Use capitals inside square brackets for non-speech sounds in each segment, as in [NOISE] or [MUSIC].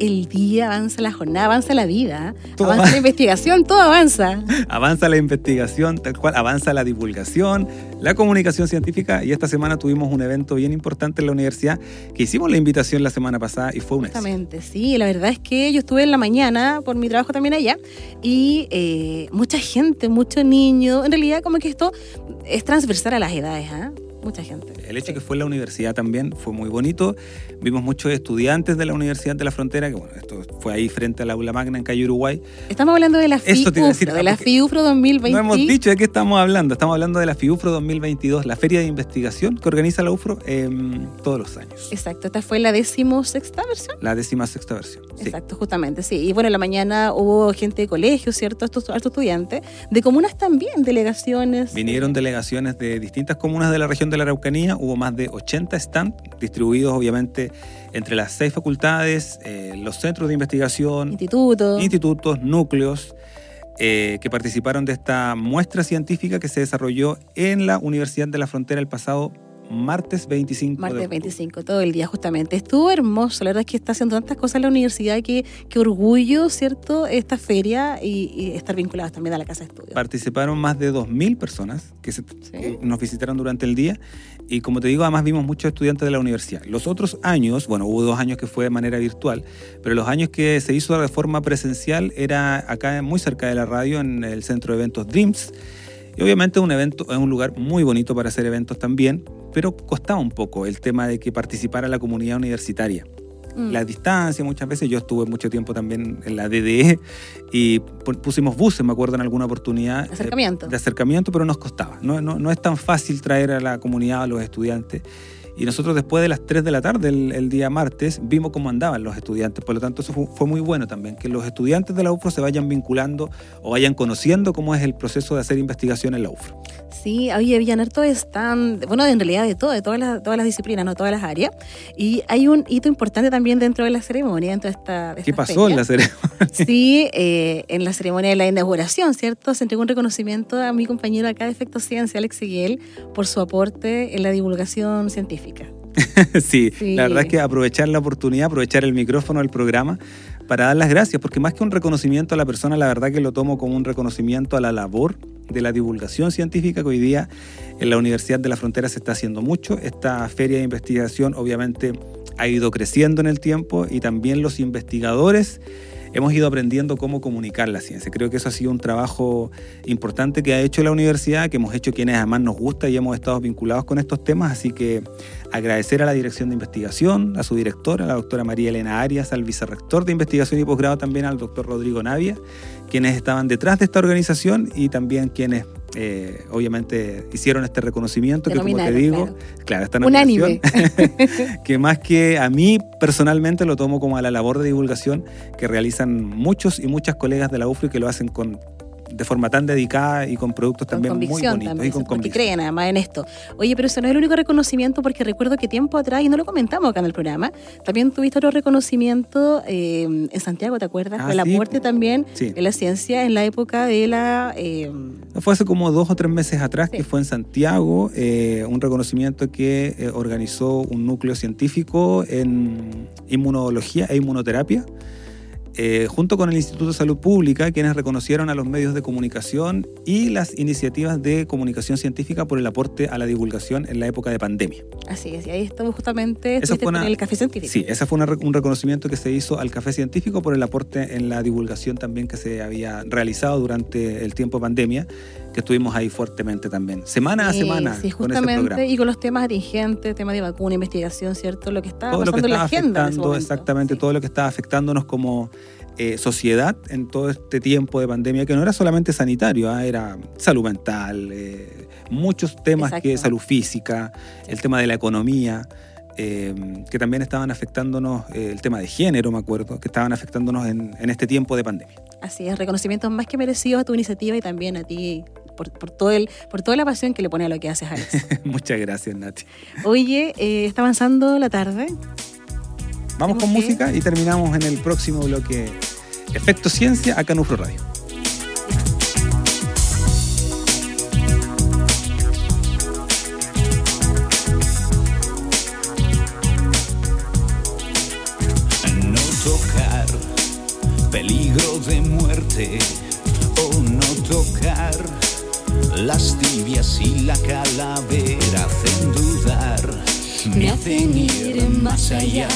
el día, avanza la jornada, avanza la vida, avanza la investigación, todo avanza. Avanza la investigación, tal cual, avanza la divulgación, la comunicación científica. Y esta semana tuvimos un evento bien importante en la universidad que hicimos la invitación la semana pasada y fue un Exactamente, sí, la verdad es que yo estuve en la mañana por mi trabajo también allá y eh, mucha gente, muchos niños, en realidad como que esto es transversal a las edades, ¿ah? Mucha gente. El hecho que fue en la universidad también fue muy bonito. Vimos muchos estudiantes de la Universidad de la Frontera, que bueno, esto fue ahí frente al aula magna en calle Uruguay. Estamos hablando de la FIUFRO, de la FIUFRO 2022. No hemos dicho de qué estamos hablando. Estamos hablando de la FIUFRO 2022, la feria de investigación que organiza la UFRO todos los años. Exacto, esta fue la decimosexta versión. La sexta versión. Exacto, justamente, sí. Y bueno, en la mañana hubo gente de colegio, ¿cierto? Estos, estos estudiantes, de comunas también, delegaciones. Vinieron delegaciones de distintas comunas de la región de la Araucanía, hubo más de 80 stands distribuidos obviamente entre las seis facultades, eh, los centros de investigación, institutos, institutos núcleos. Eh, que participaron de esta muestra científica que se desarrolló en la Universidad de la Frontera el pasado martes 25. Martes 25, todo el día justamente. Estuvo hermoso, la verdad es que está haciendo tantas cosas en la universidad que, que orgullo, ¿cierto? Esta feria y, estar vinculados también a la Casa de Estudios. Participaron más de 2.000 personas que nos visitaron durante el día y como te digo, además vimos muchos estudiantes de la universidad. Los otros años, bueno, hubo dos años que fue de manera virtual, pero los años que se hizo de forma presencial era acá muy cerca de la radio, en el centro de eventos Dreams. Y obviamente un evento es un lugar muy bonito para hacer eventos también, pero costaba un poco el tema de que participara la comunidad universitaria. Mm. La distancia, muchas veces, yo estuve mucho tiempo también en la DDE y pusimos buses, me acuerdo, en alguna oportunidad. De acercamiento. de acercamiento, pero nos costaba. No, no, no es tan fácil traer a la comunidad, a los estudiantes. Y nosotros después de las 3 de la tarde, el, día martes, vimos cómo andaban los estudiantes. Por lo tanto, eso fue, muy bueno también, que los estudiantes de la UFRO se vayan vinculando o vayan conociendo cómo es el proceso de hacer investigación en la UFRO. Sí, había habían harto están, bueno, en realidad de todo, de todas las, todas las disciplinas, no todas las áreas. Y hay un hito importante también dentro de la ceremonia, dentro de esta. ¿Qué pasó en la ceremonia? Sí, eh, en la ceremonia de la inauguración, ¿cierto? Se entregó un reconocimiento a mi compañero acá de Efecto Ciencia, Alex Seguel, por su aporte en la divulgación científica. [LAUGHS] sí, la verdad es que aprovechar la oportunidad, aprovechar el micrófono del programa para dar las gracias, porque más que un reconocimiento a la persona, la verdad que lo tomo como un reconocimiento a la labor de la divulgación científica que hoy día en la Universidad de la Frontera se está haciendo mucho. Esta feria de investigación obviamente ha ido creciendo en el tiempo y también los investigadores hemos ido aprendiendo cómo comunicar la ciencia. Creo que eso ha sido un trabajo importante que ha hecho la universidad, que hemos hecho quienes además nos gusta y hemos estado vinculados con estos temas, así que agradecer a la Dirección de Investigación, a su directora, la doctora María Elena Arias, al vicerrector de Investigación y Posgrado también, al doctor Rodrigo Navia, quienes estaban detrás de esta organización y también quienes eh, obviamente hicieron este reconocimiento que como te digo, claro, esta Unánime. [LAUGHS] [LAUGHS] que más que a mí personalmente lo tomo como a la labor de divulgación que realizan muchos y muchas colegas de la UFRO y que lo hacen con de forma tan dedicada y con productos también muy bonitos y con porque creen además en esto. Oye, pero eso no es el único reconocimiento porque recuerdo que tiempo atrás, y no lo comentamos acá en el programa, también tuviste otro reconocimiento eh, en Santiago, ¿te acuerdas? Ah, de la muerte también en la ciencia en la época de la... Eh, fue hace como dos o tres meses atrás que fue en Santiago, eh, un reconocimiento que organizó un núcleo científico en inmunología e inmunoterapia. Eh, junto con el Instituto de Salud Pública, quienes reconocieron a los medios de comunicación y las iniciativas de comunicación científica por el aporte a la divulgación en la época de pandemia. Así es, y ahí estamos justamente el Café Científico. Sí, ese fue un reconocimiento que se hizo al Café Científico por el aporte en la divulgación también que se había realizado durante el tiempo de pandemia, que estuvimos ahí fuertemente también, semana a semana sí, justamente, Y con los temas atingentes, temas de vacuna, investigación, ¿cierto? Lo que está pasando en la agenda. exactamente, todo lo que está afectándonos como eh, sociedad en todo este tiempo de pandemia, que no era solamente sanitario, ¿ah? era salud mental, eh, muchos temas que salud física, el tema de la economía. Eh, que también estaban afectándonos, el tema de género, me acuerdo, que estaban afectándonos en, este tiempo de pandemia. Así es, reconocimientos más que merecidos a tu iniciativa y también a ti por, todo el, por toda la pasión que le pone a lo que haces, Alex. [LAUGHS] Muchas gracias, Nati. Oye, está avanzando la tarde. Vamos con música y terminamos en el próximo bloque Efecto Ciencia acá en UFRO Radio. No tocar peligro de muerte o no tocar las tibias y la calavera hacen dudar, me hacen ir más allá,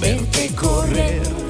verte correr,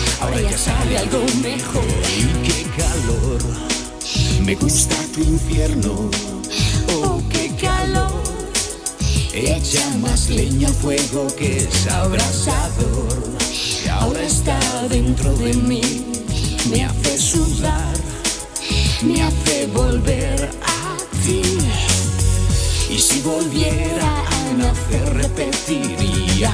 Ahora ya sale algo mejor. Y qué calor. Me gusta tu infierno. Oh, qué calor. Echa más leña al fuego que es abrasador. Y ahora está dentro de mí. Me hace sudar. Me hace volver a ti. Y si volviera a nacer repetiría.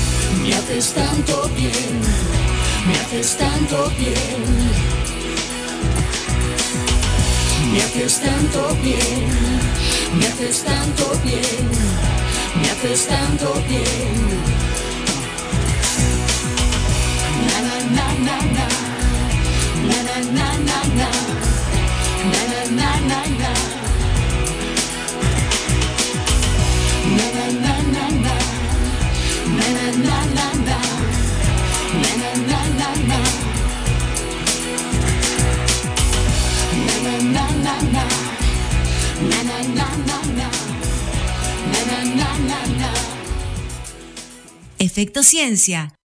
me haces tanto bien, me haces tanto bien. Me haces tanto bien, me haces tanto bien, me haces tanto bien. Efecto Ciencia